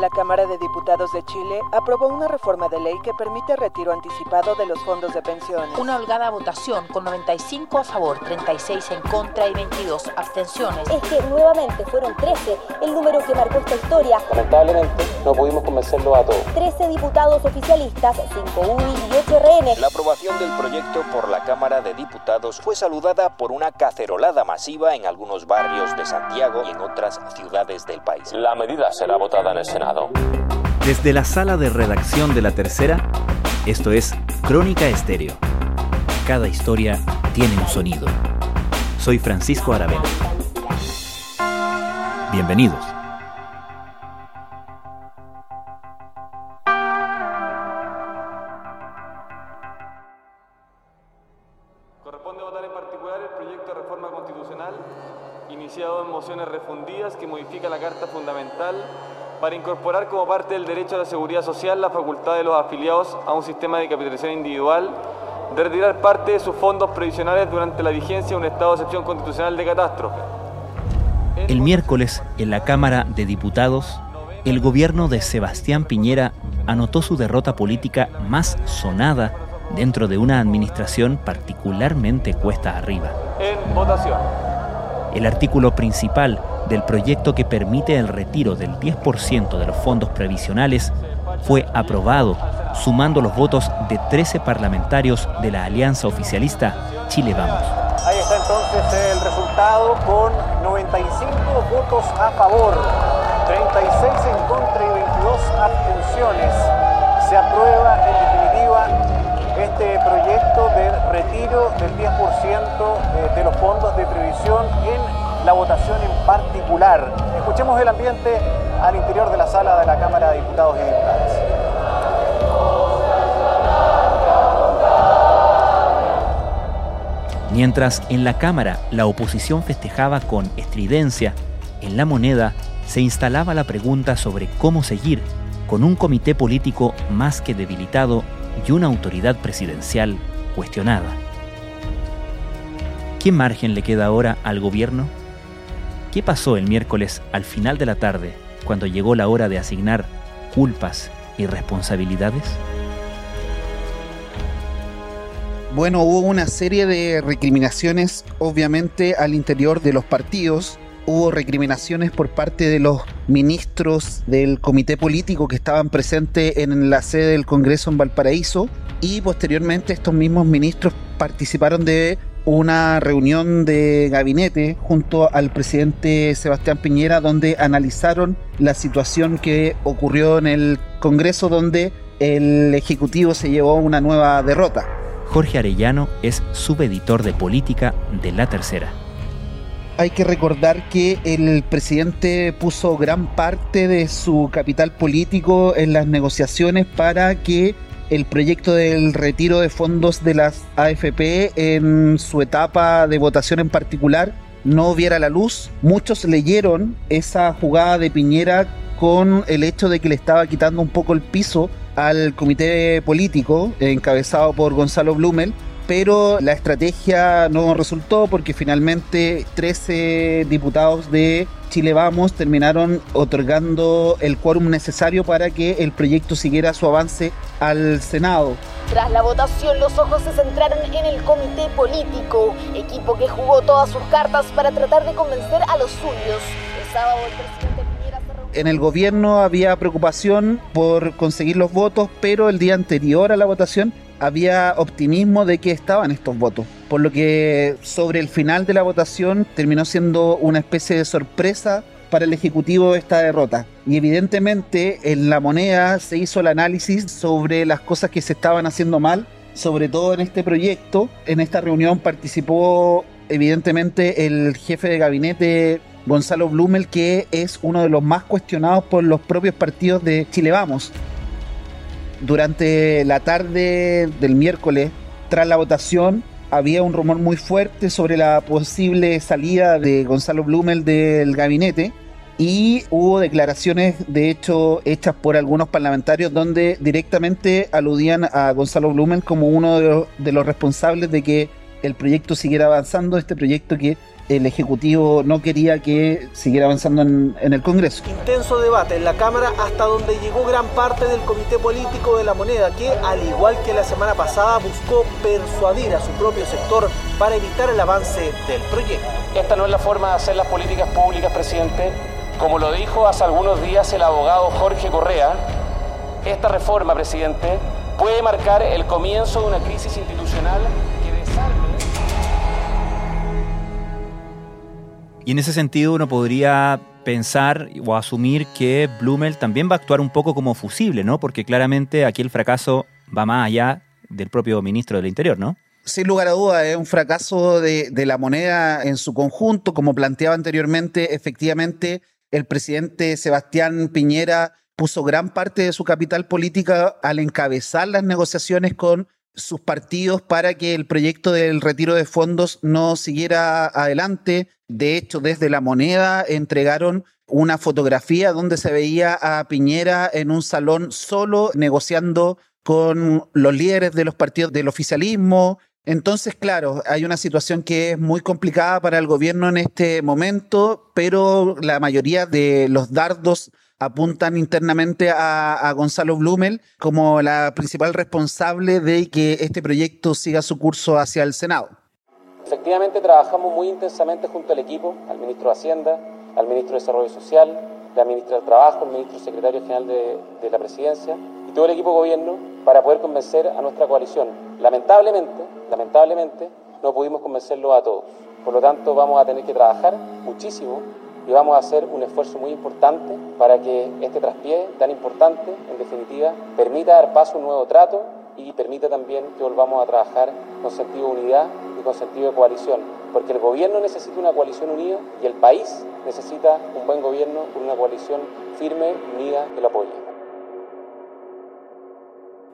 La Cámara de Diputados de Chile aprobó una reforma de ley que permite retiro anticipado de los fondos de pensiones. Una holgada votación con 95 a favor, 36 en contra y 22 abstenciones. Es que nuevamente fueron 13 el número que marcó esta historia. Lamentablemente no pudimos convencerlo a todos. 13 diputados oficialistas, 5 UI y 8 RN. La aprobación del proyecto por la Cámara de Diputados fue saludada por una cacerolada masiva en algunos barrios de Santiago y en otras ciudades del país. La medida será votada en el Senado. Desde la sala de redacción de la tercera, esto es Crónica Estéreo. Cada historia tiene un sonido. Soy Francisco Aravena. Bienvenidos. Corresponde votar en particular el proyecto de reforma constitucional iniciado en mociones refundidas que modifica la Carta Fundamental para incorporar como parte del derecho a la seguridad social la facultad de los afiliados a un sistema de capitalización individual de retirar parte de sus fondos previsionales durante la vigencia de un estado de excepción constitucional de catástrofe. El miércoles, en la Cámara de Diputados, el gobierno de Sebastián Piñera anotó su derrota política más sonada dentro de una administración particularmente cuesta arriba. En votación. El artículo principal del proyecto que permite el retiro del 10% de los fondos previsionales fue aprobado, sumando los votos de 13 parlamentarios de la alianza oficialista Chile Vamos. Ahí está entonces el resultado con 95 votos a favor, 36 en contra y 22 abstenciones. Se aprueba en definitiva este proyecto de retiro del 10% eh, de los fondos de previsión en la votación en particular. Escuchemos el ambiente al interior de la sala de la Cámara de Diputados y Diputadas. Mientras en la Cámara la oposición festejaba con estridencia, en la moneda se instalaba la pregunta sobre cómo seguir con un comité político más que debilitado y una autoridad presidencial cuestionada. ¿Qué margen le queda ahora al gobierno? ¿Qué pasó el miércoles al final de la tarde cuando llegó la hora de asignar culpas y responsabilidades? Bueno, hubo una serie de recriminaciones, obviamente, al interior de los partidos. Hubo recriminaciones por parte de los ministros del comité político que estaban presentes en la sede del Congreso en Valparaíso y posteriormente estos mismos ministros participaron de una reunión de gabinete junto al presidente Sebastián Piñera donde analizaron la situación que ocurrió en el Congreso donde el Ejecutivo se llevó una nueva derrota. Jorge Arellano es subeditor de política de La Tercera. Hay que recordar que el presidente puso gran parte de su capital político en las negociaciones para que el proyecto del retiro de fondos de las AFP en su etapa de votación en particular no viera la luz. Muchos leyeron esa jugada de Piñera con el hecho de que le estaba quitando un poco el piso al comité político encabezado por Gonzalo Blumel, pero la estrategia no resultó porque finalmente 13 diputados de Chile Vamos terminaron otorgando el quórum necesario para que el proyecto siguiera su avance al Senado. Tras la votación, los ojos se centraron en el comité político, equipo que jugó todas sus cartas para tratar de convencer a los suyos. El sábado el presidente. En el gobierno había preocupación por conseguir los votos, pero el día anterior a la votación había optimismo de que estaban estos votos, por lo que sobre el final de la votación terminó siendo una especie de sorpresa para el Ejecutivo esta derrota. Y evidentemente en la moneda se hizo el análisis sobre las cosas que se estaban haciendo mal, sobre todo en este proyecto. En esta reunión participó evidentemente el jefe de gabinete Gonzalo Blumel, que es uno de los más cuestionados por los propios partidos de Chile Vamos durante la tarde del miércoles tras la votación había un rumor muy fuerte sobre la posible salida de Gonzalo Blumel del gabinete y hubo declaraciones, de hecho, hechas por algunos parlamentarios donde directamente aludían a Gonzalo Blumel como uno de los, de los responsables de que el proyecto siguiera avanzando, este proyecto que el Ejecutivo no quería que siguiera avanzando en, en, el Congreso. Intenso debate en la Cámara hasta donde llegó gran parte del Comité Político de la Moneda, que al igual que la semana pasada buscó persuadir a su propio sector para evitar el avance del proyecto. Esta no es la forma de hacer las políticas públicas, presidente. Como lo dijo hace algunos días el abogado Jorge Correa, esta reforma, presidente, puede marcar el comienzo de una crisis institucional Y en ese sentido uno podría pensar o asumir que Blumel también va a actuar un poco como fusible, ¿no? Porque claramente aquí el fracaso va más allá del propio ministro del Interior, ¿no? Sin lugar a dudas, es un fracaso de, de, la moneda en su conjunto. Como planteaba anteriormente, efectivamente, el presidente Sebastián Piñera puso gran parte de su capital política al encabezar las negociaciones con sus partidos para que el proyecto del retiro de fondos no siguiera adelante. De hecho, desde la moneda entregaron una fotografía donde se veía a Piñera en un salón solo negociando con los líderes de los partidos del oficialismo. Entonces, claro, hay una situación que es muy complicada para el gobierno en este momento, pero la mayoría de los dardos apuntan internamente a, a, Gonzalo Blumel como la principal responsable de que este proyecto siga su curso hacia el Senado. Efectivamente, trabajamos muy intensamente junto al equipo, al ministro de Hacienda, al ministro de Desarrollo Social, la ministra del Trabajo, el ministro secretario general de, de la Presidencia y todo el equipo de gobierno para poder convencer a nuestra coalición. Lamentablemente, lamentablemente, no pudimos convencerlo a todos. Por lo tanto, vamos a tener que trabajar muchísimo y vamos a hacer un esfuerzo muy importante para que este traspié tan importante, en definitiva, permita dar paso a un nuevo trato y permita también que volvamos a trabajar con sentido de unidad y con sentido de coalición, porque el gobierno necesita una coalición unida y el país necesita un buen gobierno con una coalición firme unida que lo apoye.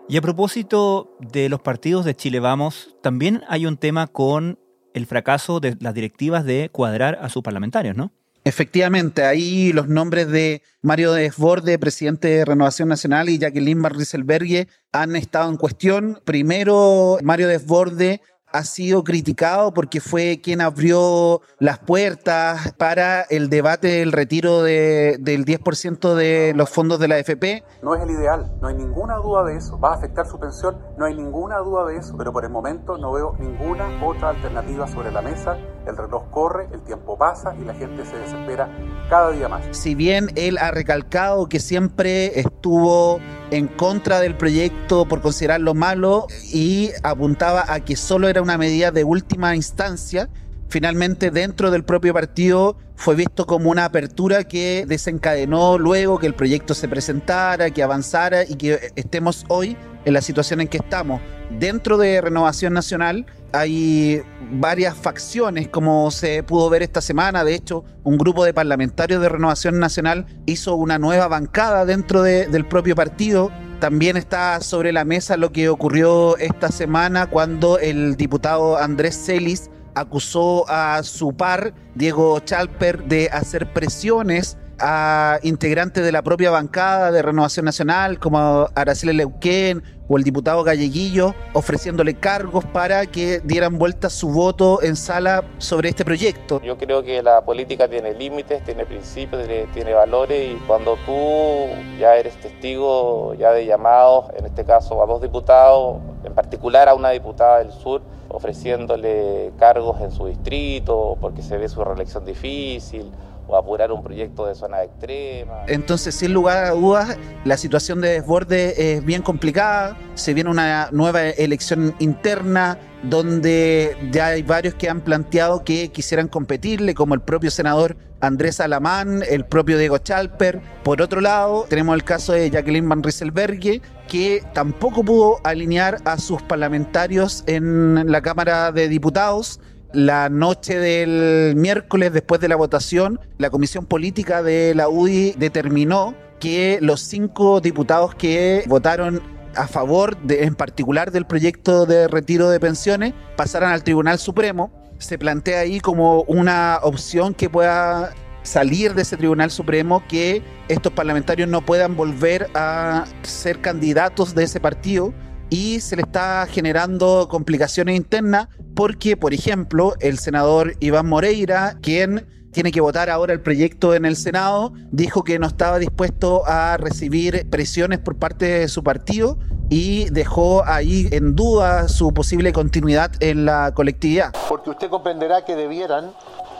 Y a propósito de los partidos de Chile Vamos, también hay un tema con el fracaso de las directivas de cuadrar a sus parlamentarios, ¿no? Efectivamente, ahí los nombres de Mario Desborde, presidente de Renovación Nacional, y Jacqueline Van Rieselberghe han estado en cuestión. Primero, Mario Desborde ha sido criticado porque fue quien abrió las puertas para el debate del retiro de, del 10% de los fondos de la AFP. No es el ideal, no hay ninguna duda de eso. Va a afectar su pensión, no hay ninguna duda de eso, pero por el momento no veo ninguna otra alternativa sobre la mesa. El reloj corre, el tiempo pasa y la gente se desespera cada día más. Si bien él ha recalcado que siempre estuvo en contra del proyecto por considerarlo malo y apuntaba a que solo era una medida de última instancia, finalmente dentro del propio partido fue visto como una apertura que desencadenó luego que el proyecto se presentara, que avanzara y que estemos hoy en la situación en que estamos. Dentro de Renovación Nacional hay varias facciones, como se pudo ver esta semana. De hecho, un grupo de parlamentarios de Renovación Nacional hizo una nueva bancada dentro de, del propio partido. También está sobre la mesa lo que ocurrió esta semana cuando el diputado Andrés Celis acusó a su par, Diego Chalper, de hacer presiones a integrantes de la propia bancada de Renovación Nacional, como Araceli Leuquén o el diputado Galleguillo, ofreciéndole cargos para que dieran vuelta su voto en sala sobre este proyecto. Yo creo que la política tiene límites, tiene principios, tiene, tiene valores y cuando tú ya eres testigo ya de llamados, en este caso a dos diputados, en particular a una diputada del sur, ofreciéndole cargos en su distrito porque se ve su reelección difícil o apurar un proyecto de zona extrema. Entonces, sin lugar a dudas, la situación de desborde es bien complicada. Se viene una nueva elección interna donde ya hay varios que han planteado que quisieran competirle, como el propio senador Andrés Alamán, el propio Diego Chalper. Por otro lado, tenemos el caso de Jacqueline Van Rieselberghe, que tampoco pudo alinear a sus parlamentarios en la Cámara de Diputados la noche del miércoles, después de la votación, la Comisión Política de la UDI determinó que los cinco diputados que votaron a favor, en particular del proyecto de retiro de pensiones, pasaran al Tribunal Supremo. Se plantea ahí como una opción que pueda salir de ese Tribunal Supremo que estos parlamentarios no puedan volver a ser candidatos de ese partido y se le está generando complicaciones internas porque, por ejemplo, el senador Iván Moreira, quien tiene que votar ahora el proyecto en el Senado, dijo que no estaba dispuesto a recibir presiones por parte de su partido y dejó ahí en duda su posible continuidad en la colectividad. Porque usted comprenderá que debieran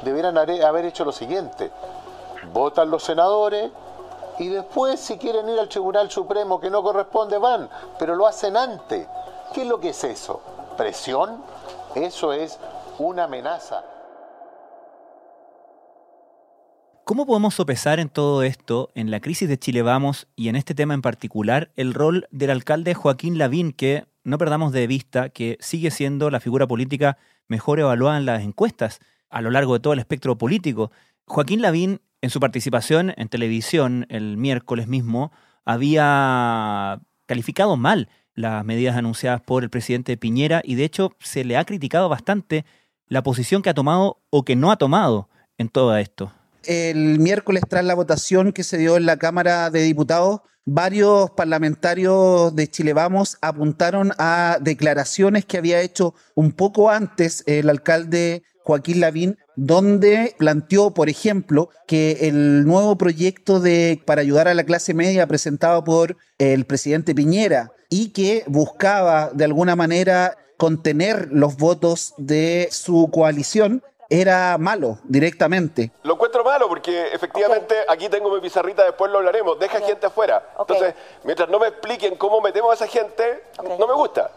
debieran haber hecho lo siguiente. Votan los senadores y después si quieren ir al Tribunal Supremo que no corresponde van, pero lo hacen antes. ¿Qué es lo que es eso? ¿Presión? Eso es una amenaza. ¿Cómo podemos sopesar en todo esto, en la crisis de Chile Vamos y en este tema en particular, el rol del alcalde Joaquín Lavín, que no perdamos de vista que sigue siendo la figura política mejor evaluada en las encuestas? a lo largo de todo el espectro político. Joaquín Lavín, en su participación en televisión el miércoles mismo, había calificado mal las medidas anunciadas por el presidente Piñera y de hecho se le ha criticado bastante la posición que ha tomado o que no ha tomado en todo esto. El miércoles tras la votación que se dio en la Cámara de Diputados, varios parlamentarios de Chile Vamos apuntaron a declaraciones que había hecho un poco antes el alcalde Joaquín Lavín, donde planteó, por ejemplo, que el nuevo proyecto de para ayudar a la clase media presentado por el presidente Piñera y que buscaba de alguna manera contener los votos de su coalición era malo directamente. Lo encuentro malo porque efectivamente aquí tengo mi pizarrita, después lo hablaremos, deja gente afuera. Entonces, mientras no me expliquen cómo metemos a esa gente, no me gusta.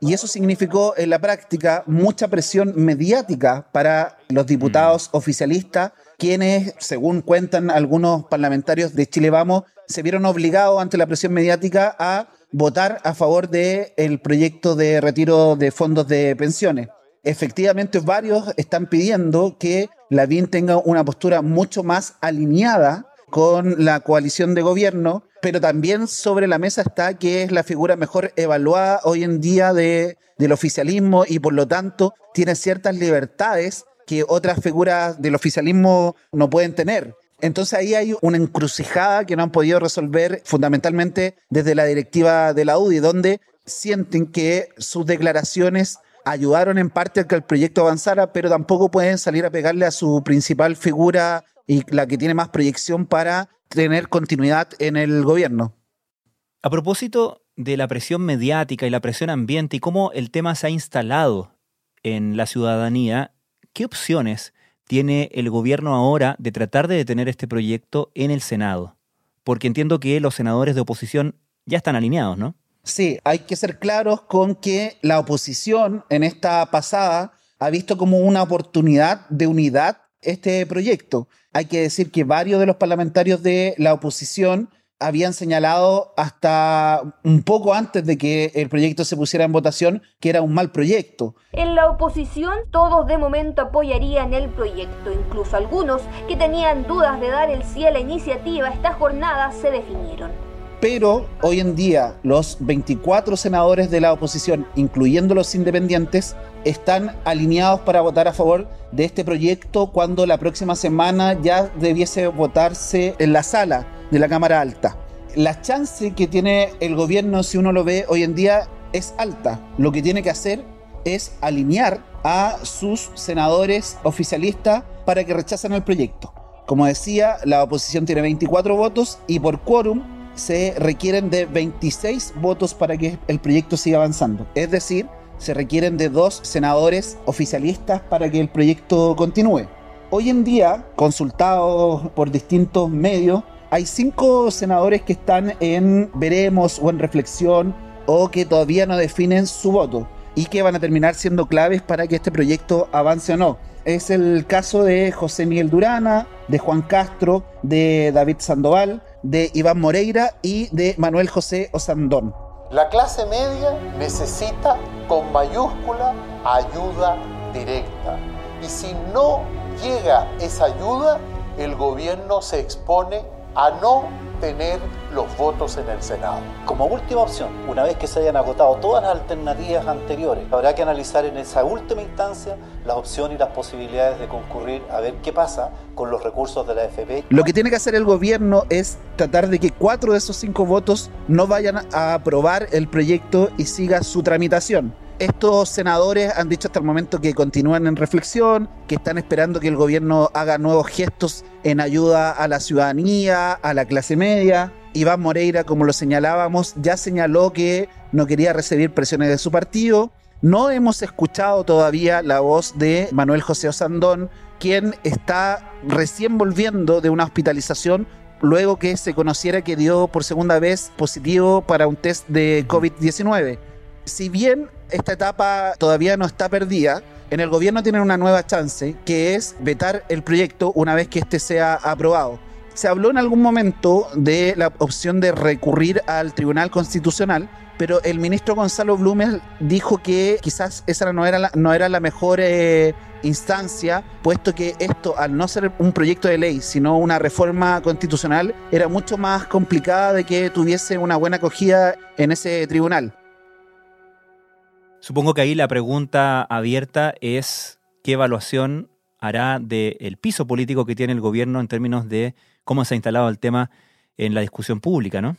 Y eso significó en la práctica mucha presión mediática para los diputados mm. oficialistas, quienes, según cuentan algunos parlamentarios de Chile Vamos, se vieron obligados ante la presión mediática a votar a favor del el proyecto de retiro de fondos de pensiones. Efectivamente, varios están pidiendo que la BIN tenga una postura mucho más alineada con la coalición de gobierno, pero también sobre la mesa está que es la figura mejor evaluada hoy en día de, del oficialismo y por lo tanto tiene ciertas libertades que otras figuras del oficialismo no pueden tener. Entonces ahí hay una encrucijada que no han podido resolver fundamentalmente desde la directiva de la UDI, donde sienten que sus declaraciones ayudaron en parte a que el proyecto avanzara, pero tampoco pueden salir a pegarle a su principal figura y la que tiene más proyección para tener continuidad en el gobierno. A propósito de la presión mediática y la presión ambiente y cómo el tema se ha instalado en la ciudadanía, ¿qué opciones tiene el gobierno ahora de tratar de detener este proyecto en el Senado? Porque entiendo que los senadores de oposición ya están alineados, ¿no? Sí, hay que ser claros con que la oposición en esta pasada ha visto como una oportunidad de unidad este proyecto. Hay que decir que varios de los parlamentarios de la oposición habían señalado hasta un poco antes de que el proyecto se pusiera en votación que era un mal proyecto. En la oposición todos de momento apoyarían el proyecto, incluso algunos que tenían dudas de dar el sí a la iniciativa esta jornada se definieron. Pero hoy en día los 24 senadores de la oposición, incluyendo los independientes, están alineados para votar a favor de este proyecto cuando la próxima semana ya debiese votarse en la sala de la Cámara Alta. La chance que tiene el gobierno, si uno lo ve hoy en día, es alta. Lo que tiene que hacer es alinear a sus senadores oficialistas para que rechacen el proyecto. Como decía, la oposición tiene 24 votos y por quórum se requieren de 26 votos para que el proyecto siga avanzando. Es decir, se requieren de dos senadores oficialistas para que el proyecto continúe. Hoy en día, consultados por distintos medios, hay cinco senadores que están en veremos o en reflexión o que todavía no definen su voto y que van a terminar siendo claves para que este proyecto avance o no. Es el caso de José Miguel Durana, de Juan Castro, de David Sandoval, de Iván Moreira y de Manuel José Osandón. La clase media necesita con mayúscula ayuda directa. Y si no llega esa ayuda, el gobierno se expone a no mantener los votos en el Senado. Como última opción, una vez que se hayan agotado todas las alternativas anteriores, habrá que analizar en esa última instancia las opciones y las posibilidades de concurrir a ver qué pasa con los recursos de la FP. Lo que tiene que hacer el gobierno es tratar de que cuatro de esos cinco votos no vayan a aprobar el proyecto y siga su tramitación. Estos senadores han dicho hasta el momento que continúan en reflexión, que están esperando que el gobierno haga nuevos gestos en ayuda a la ciudadanía, a la clase media. Iván Moreira, como lo señalábamos, ya señaló que no quería recibir presiones de su partido. No hemos escuchado todavía la voz de Manuel José Osandón, quien está recién volviendo de una hospitalización luego que se conociera que dio por segunda vez positivo para un test de COVID-19. Si bien esta etapa todavía no está perdida. En el gobierno tienen una nueva chance, que es vetar el proyecto una vez que este sea aprobado. Se habló en algún momento de la opción de recurrir al Tribunal Constitucional, pero el ministro Gonzalo Blumel dijo que quizás esa no era la, no era la mejor eh, instancia, puesto que esto, al no ser un proyecto de ley, sino una reforma constitucional, era mucho más complicada de que tuviese una buena acogida en ese tribunal. Supongo que ahí la pregunta abierta es qué evaluación hará del piso político que tiene el gobierno en términos de cómo se ha instalado el tema en la discusión pública, ¿no?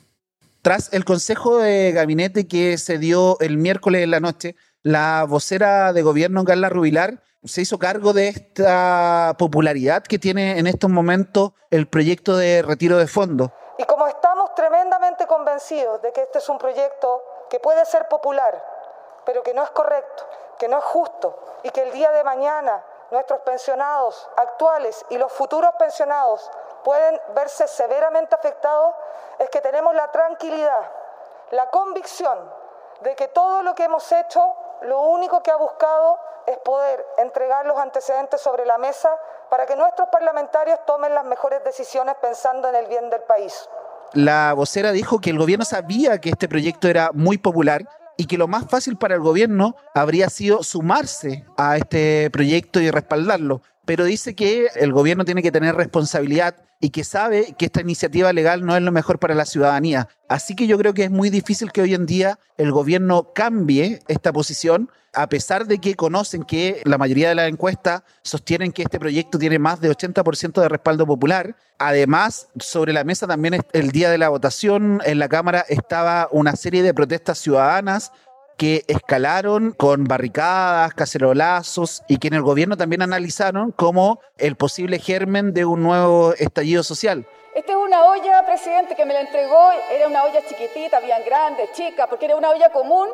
Tras el consejo de gabinete que se dio el miércoles en la noche, la vocera de gobierno, Carla Rubilar, se hizo cargo de esta popularidad que tiene en estos momentos el proyecto de retiro de fondos. Y como estamos tremendamente convencidos de que este es un proyecto que puede ser popular, pero que no es correcto, que no es justo y que el día de mañana nuestros pensionados actuales y los futuros pensionados pueden verse severamente afectados, es que tenemos la tranquilidad, la convicción de que todo lo que hemos hecho, lo único que ha buscado es poder entregar los antecedentes sobre la mesa para que nuestros parlamentarios tomen las mejores decisiones pensando en el bien del país. La vocera dijo que el gobierno sabía que este proyecto era muy popular y que lo más fácil para el gobierno habría sido sumarse a este proyecto y respaldarlo. Pero dice que el gobierno tiene que tener responsabilidad y que sabe que esta iniciativa legal no es lo mejor para la ciudadanía. Así que yo creo que es muy difícil que hoy en día el gobierno cambie esta posición, a pesar de que conocen que la mayoría de las encuestas sostienen que este proyecto tiene más de 80% de respaldo popular. Además, sobre la mesa también el día de la votación en la Cámara estaba una serie de protestas ciudadanas que escalaron con barricadas, cacerolazos y que en el gobierno también analizaron como el posible germen de un nuevo estallido social. Esta es una olla, presidente, que me la entregó, era una olla chiquitita, bien grande, chica, porque era una olla común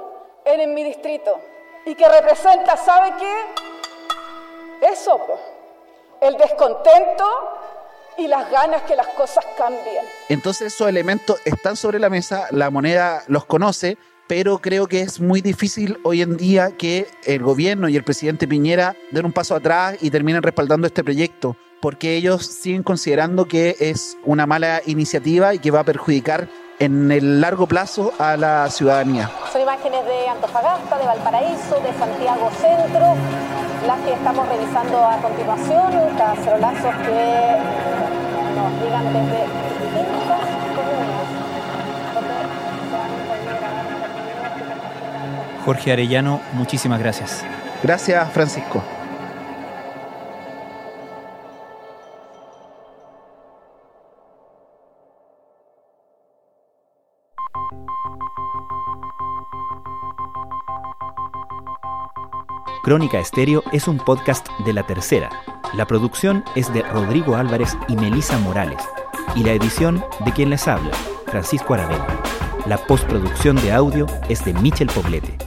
en, mi distrito y que representa, ¿sabe qué? Eso, el descontento y las ganas que las cosas cambien. Entonces esos elementos están sobre la mesa, la moneda los conoce, pero creo que es muy difícil hoy en día que el gobierno y el presidente Piñera den un paso atrás y terminen respaldando este proyecto, porque ellos siguen considerando que es una mala iniciativa y que va a perjudicar en el largo plazo a la ciudadanía. Son imágenes de Antofagasta, de Valparaíso, de Santiago Centro, las que estamos revisando a continuación, cacerolazos que nos llegan desde Jorge Arellano, muchísimas gracias. Gracias, Francisco. Crónica Estéreo es un podcast de La Tercera. La producción es de Rodrigo Álvarez y Melisa Morales. Y la edición de quien les habla, Francisco Aravena. La postproducción de audio es de Michel Poblete.